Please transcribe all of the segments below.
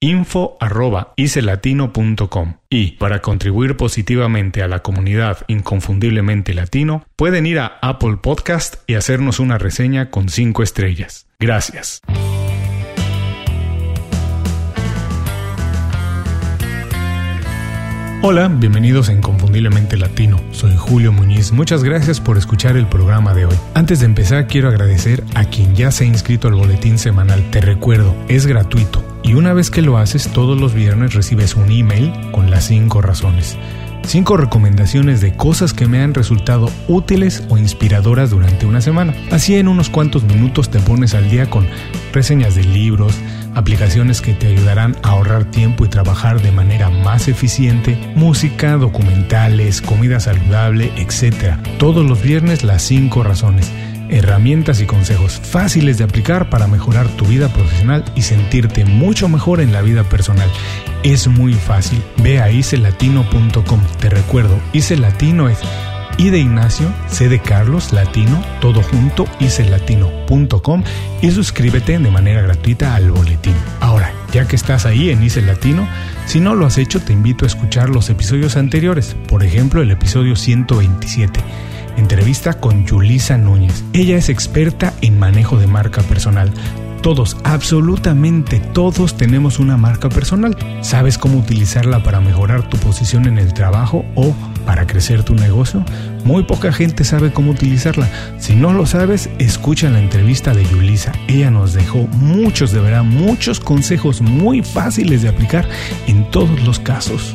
info.icelatino.com y para contribuir positivamente a la comunidad inconfundiblemente latino pueden ir a Apple Podcast y hacernos una reseña con 5 estrellas. Gracias. Hola, bienvenidos a Inconfundiblemente Latino. Soy Julio Muñiz. Muchas gracias por escuchar el programa de hoy. Antes de empezar, quiero agradecer a quien ya se ha inscrito al boletín semanal. Te recuerdo, es gratuito y una vez que lo haces, todos los viernes recibes un email con las 5 razones. 5 recomendaciones de cosas que me han resultado útiles o inspiradoras durante una semana. Así en unos cuantos minutos te pones al día con reseñas de libros, aplicaciones que te ayudarán a ahorrar tiempo y trabajar de manera más eficiente, música, documentales, comida saludable, etc. Todos los viernes las 5 razones herramientas y consejos fáciles de aplicar para mejorar tu vida profesional y sentirte mucho mejor en la vida personal. Es muy fácil. Ve a icelatino.com. Te recuerdo, icelatino es I de Ignacio, C de Carlos, latino, todo junto, icelatino.com y suscríbete de manera gratuita al boletín. Ahora, ya que estás ahí en Ice Latino, si no lo has hecho, te invito a escuchar los episodios anteriores, por ejemplo, el episodio 127 entrevista con Yulisa Núñez. Ella es experta en manejo de marca personal. Todos, absolutamente todos tenemos una marca personal. ¿Sabes cómo utilizarla para mejorar tu posición en el trabajo o para crecer tu negocio? Muy poca gente sabe cómo utilizarla. Si no lo sabes, escucha la entrevista de Yulisa. Ella nos dejó muchos, de verdad, muchos consejos muy fáciles de aplicar en todos los casos.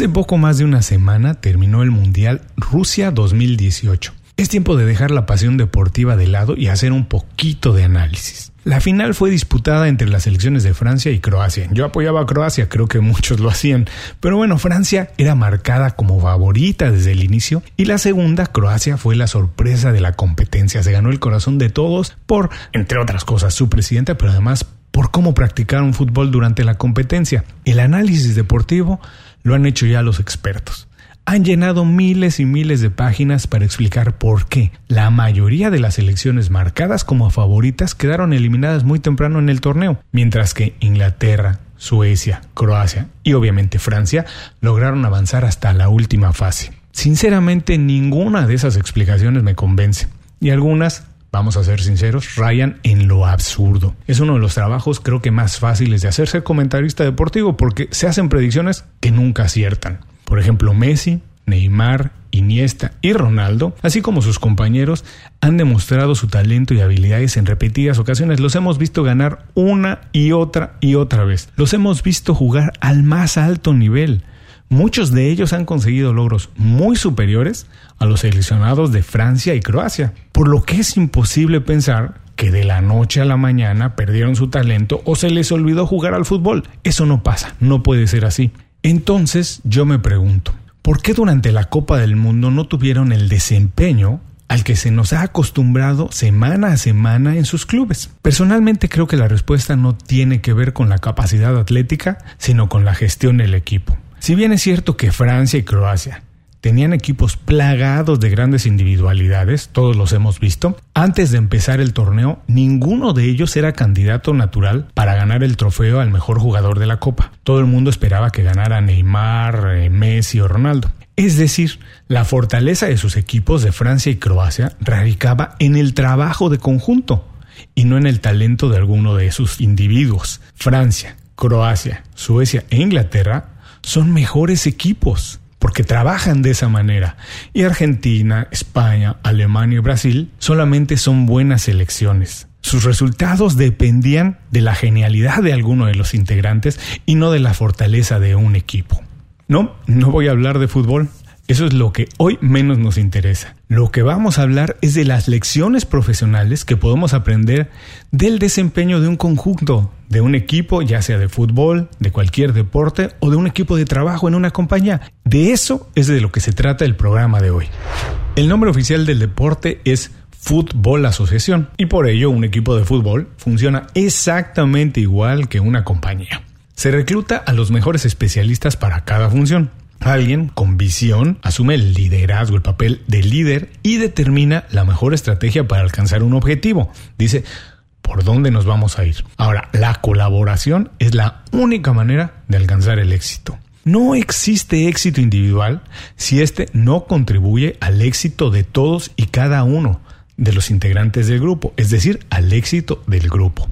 Hace poco más de una semana terminó el Mundial Rusia 2018. Es tiempo de dejar la pasión deportiva de lado y hacer un poquito de análisis. La final fue disputada entre las selecciones de Francia y Croacia. Yo apoyaba a Croacia, creo que muchos lo hacían, pero bueno, Francia era marcada como favorita desde el inicio y la segunda, Croacia, fue la sorpresa de la competencia. Se ganó el corazón de todos por, entre otras cosas, su presidenta, pero además por cómo practicaron fútbol durante la competencia. El análisis deportivo lo han hecho ya los expertos. Han llenado miles y miles de páginas para explicar por qué la mayoría de las elecciones marcadas como favoritas quedaron eliminadas muy temprano en el torneo, mientras que Inglaterra, Suecia, Croacia y obviamente Francia lograron avanzar hasta la última fase. Sinceramente ninguna de esas explicaciones me convence y algunas vamos a ser sinceros, rayan en lo absurdo. Es uno de los trabajos creo que más fáciles de hacer ser comentarista deportivo porque se hacen predicciones que nunca aciertan. Por ejemplo, Messi, Neymar, Iniesta y Ronaldo, así como sus compañeros, han demostrado su talento y habilidades en repetidas ocasiones. Los hemos visto ganar una y otra y otra vez. Los hemos visto jugar al más alto nivel. Muchos de ellos han conseguido logros muy superiores a los seleccionados de Francia y Croacia, por lo que es imposible pensar que de la noche a la mañana perdieron su talento o se les olvidó jugar al fútbol. Eso no pasa, no puede ser así. Entonces yo me pregunto, ¿por qué durante la Copa del Mundo no tuvieron el desempeño al que se nos ha acostumbrado semana a semana en sus clubes? Personalmente creo que la respuesta no tiene que ver con la capacidad atlética, sino con la gestión del equipo. Si bien es cierto que Francia y Croacia tenían equipos plagados de grandes individualidades, todos los hemos visto. Antes de empezar el torneo, ninguno de ellos era candidato natural para ganar el trofeo al mejor jugador de la Copa. Todo el mundo esperaba que ganara Neymar, eh, Messi o Ronaldo. Es decir, la fortaleza de sus equipos de Francia y Croacia radicaba en el trabajo de conjunto y no en el talento de alguno de sus individuos. Francia, Croacia, Suecia e Inglaterra son mejores equipos porque trabajan de esa manera. Y Argentina, España, Alemania y Brasil solamente son buenas elecciones. Sus resultados dependían de la genialidad de alguno de los integrantes y no de la fortaleza de un equipo. No, no voy a hablar de fútbol. Eso es lo que hoy menos nos interesa. Lo que vamos a hablar es de las lecciones profesionales que podemos aprender del desempeño de un conjunto, de un equipo, ya sea de fútbol, de cualquier deporte o de un equipo de trabajo en una compañía. De eso es de lo que se trata el programa de hoy. El nombre oficial del deporte es Fútbol Asociación y por ello un equipo de fútbol funciona exactamente igual que una compañía. Se recluta a los mejores especialistas para cada función. Alguien con visión asume el liderazgo, el papel de líder y determina la mejor estrategia para alcanzar un objetivo. Dice, ¿por dónde nos vamos a ir? Ahora, la colaboración es la única manera de alcanzar el éxito. No existe éxito individual si éste no contribuye al éxito de todos y cada uno de los integrantes del grupo, es decir, al éxito del grupo.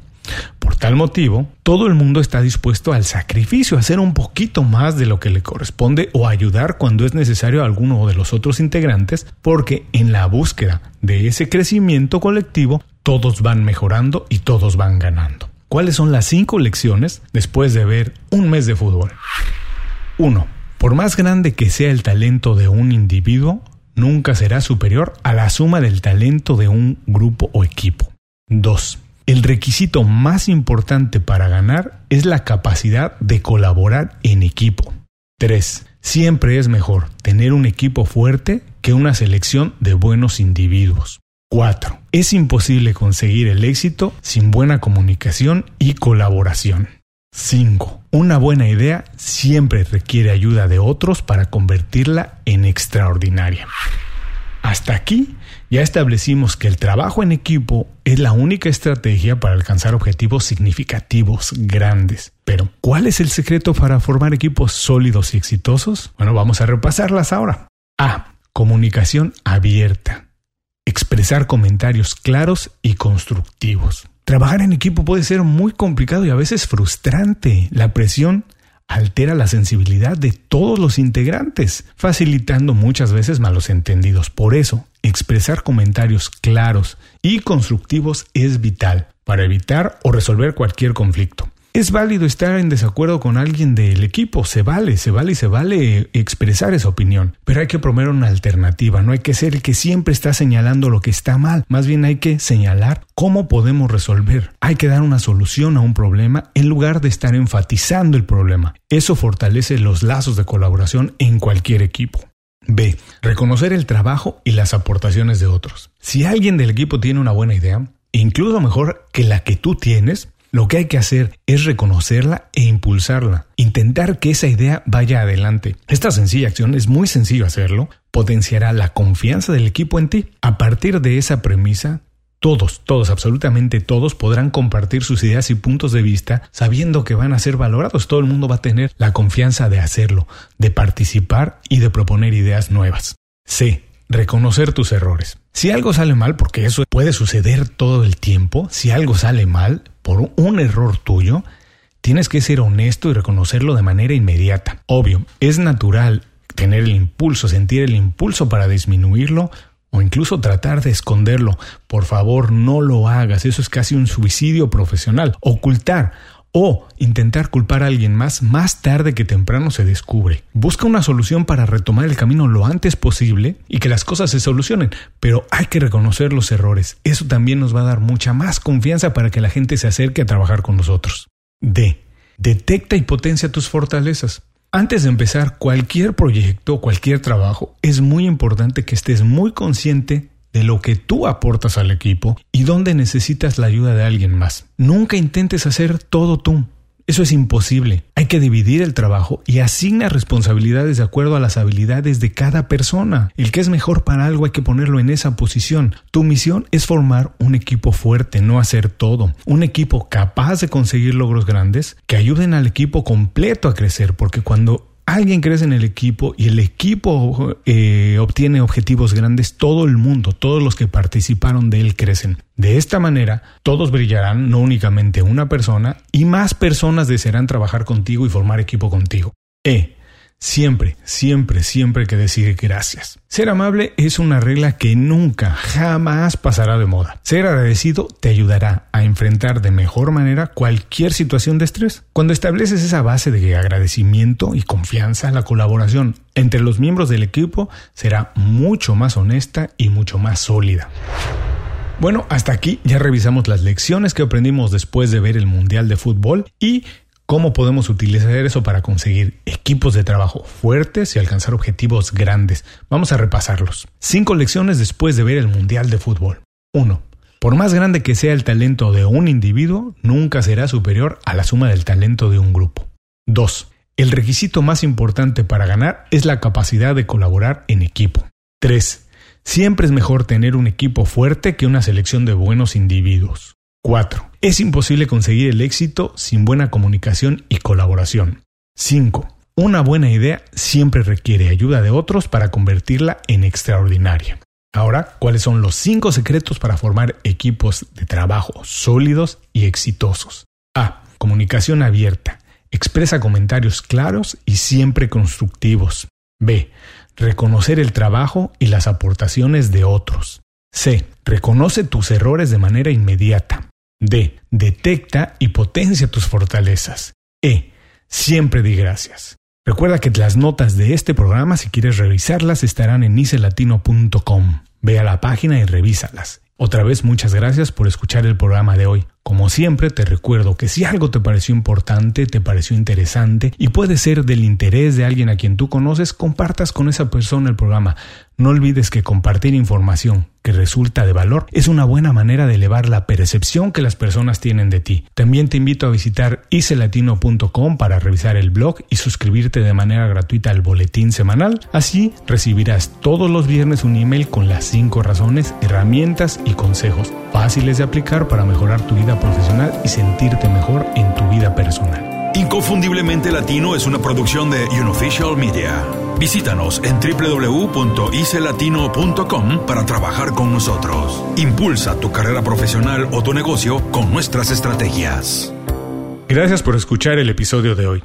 Tal motivo, todo el mundo está dispuesto al sacrificio, a hacer un poquito más de lo que le corresponde o ayudar cuando es necesario a alguno de los otros integrantes, porque en la búsqueda de ese crecimiento colectivo, todos van mejorando y todos van ganando. ¿Cuáles son las cinco lecciones después de ver un mes de fútbol? 1. Por más grande que sea el talento de un individuo, nunca será superior a la suma del talento de un grupo o equipo. 2. El requisito más importante para ganar es la capacidad de colaborar en equipo. 3. Siempre es mejor tener un equipo fuerte que una selección de buenos individuos. 4. Es imposible conseguir el éxito sin buena comunicación y colaboración. 5. Una buena idea siempre requiere ayuda de otros para convertirla en extraordinaria. Hasta aquí ya establecimos que el trabajo en equipo es la única estrategia para alcanzar objetivos significativos, grandes. Pero, ¿cuál es el secreto para formar equipos sólidos y exitosos? Bueno, vamos a repasarlas ahora. A. Comunicación abierta. Expresar comentarios claros y constructivos. Trabajar en equipo puede ser muy complicado y a veces frustrante. La presión altera la sensibilidad de todos los integrantes, facilitando muchas veces malos entendidos. Por eso, expresar comentarios claros y constructivos es vital para evitar o resolver cualquier conflicto. Es válido estar en desacuerdo con alguien del equipo, se vale, se vale y se vale expresar esa opinión, pero hay que promover una alternativa, no hay que ser el que siempre está señalando lo que está mal, más bien hay que señalar cómo podemos resolver, hay que dar una solución a un problema en lugar de estar enfatizando el problema. Eso fortalece los lazos de colaboración en cualquier equipo. B. Reconocer el trabajo y las aportaciones de otros. Si alguien del equipo tiene una buena idea, incluso mejor que la que tú tienes, lo que hay que hacer es reconocerla e impulsarla, intentar que esa idea vaya adelante. Esta sencilla acción es muy sencillo hacerlo, potenciará la confianza del equipo en ti. A partir de esa premisa, todos, todos, absolutamente todos podrán compartir sus ideas y puntos de vista sabiendo que van a ser valorados. Todo el mundo va a tener la confianza de hacerlo, de participar y de proponer ideas nuevas. C. Reconocer tus errores. Si algo sale mal, porque eso puede suceder todo el tiempo, si algo sale mal por un error tuyo, tienes que ser honesto y reconocerlo de manera inmediata. Obvio, es natural tener el impulso, sentir el impulso para disminuirlo o incluso tratar de esconderlo. Por favor, no lo hagas, eso es casi un suicidio profesional. Ocultar o intentar culpar a alguien más más tarde que temprano se descubre. Busca una solución para retomar el camino lo antes posible y que las cosas se solucionen, pero hay que reconocer los errores. Eso también nos va a dar mucha más confianza para que la gente se acerque a trabajar con nosotros. D. Detecta y potencia tus fortalezas. Antes de empezar cualquier proyecto o cualquier trabajo, es muy importante que estés muy consciente de lo que tú aportas al equipo y dónde necesitas la ayuda de alguien más. Nunca intentes hacer todo tú. Eso es imposible. Hay que dividir el trabajo y asigna responsabilidades de acuerdo a las habilidades de cada persona. El que es mejor para algo hay que ponerlo en esa posición. Tu misión es formar un equipo fuerte, no hacer todo. Un equipo capaz de conseguir logros grandes que ayuden al equipo completo a crecer, porque cuando alguien crece en el equipo y el equipo eh, obtiene objetivos grandes, todo el mundo, todos los que participaron de él crecen. De esta manera, todos brillarán, no únicamente una persona, y más personas desearán trabajar contigo y formar equipo contigo. E. Siempre, siempre, siempre que decir gracias. Ser amable es una regla que nunca, jamás pasará de moda. Ser agradecido te ayudará a enfrentar de mejor manera cualquier situación de estrés. Cuando estableces esa base de agradecimiento y confianza, la colaboración entre los miembros del equipo será mucho más honesta y mucho más sólida. Bueno, hasta aquí ya revisamos las lecciones que aprendimos después de ver el Mundial de Fútbol y ¿Cómo podemos utilizar eso para conseguir equipos de trabajo fuertes y alcanzar objetivos grandes? Vamos a repasarlos. Cinco lecciones después de ver el Mundial de Fútbol. 1. Por más grande que sea el talento de un individuo, nunca será superior a la suma del talento de un grupo. 2. El requisito más importante para ganar es la capacidad de colaborar en equipo. 3. Siempre es mejor tener un equipo fuerte que una selección de buenos individuos. 4. Es imposible conseguir el éxito sin buena comunicación y colaboración. 5. Una buena idea siempre requiere ayuda de otros para convertirla en extraordinaria. Ahora, ¿cuáles son los 5 secretos para formar equipos de trabajo sólidos y exitosos? A. Comunicación abierta. Expresa comentarios claros y siempre constructivos. B. Reconocer el trabajo y las aportaciones de otros. C. Reconoce tus errores de manera inmediata. D. Detecta y potencia tus fortalezas. E. Siempre di gracias. Recuerda que las notas de este programa, si quieres revisarlas, estarán en icelatino.com. Ve a la página y revísalas. Otra vez muchas gracias por escuchar el programa de hoy. Como siempre te recuerdo que si algo te pareció importante, te pareció interesante y puede ser del interés de alguien a quien tú conoces, compartas con esa persona el programa. No olvides que compartir información que resulta de valor es una buena manera de elevar la percepción que las personas tienen de ti. También te invito a visitar icelatino.com para revisar el blog y suscribirte de manera gratuita al boletín semanal. Así recibirás todos los viernes un email con las 5 razones, herramientas y consejos fáciles de aplicar para mejorar tu vida profesional y sentirte mejor en tu vida personal. Inconfundiblemente Latino es una producción de Unofficial Media. Visítanos en www.icelatino.com para trabajar con nosotros. Impulsa tu carrera profesional o tu negocio con nuestras estrategias. Gracias por escuchar el episodio de hoy.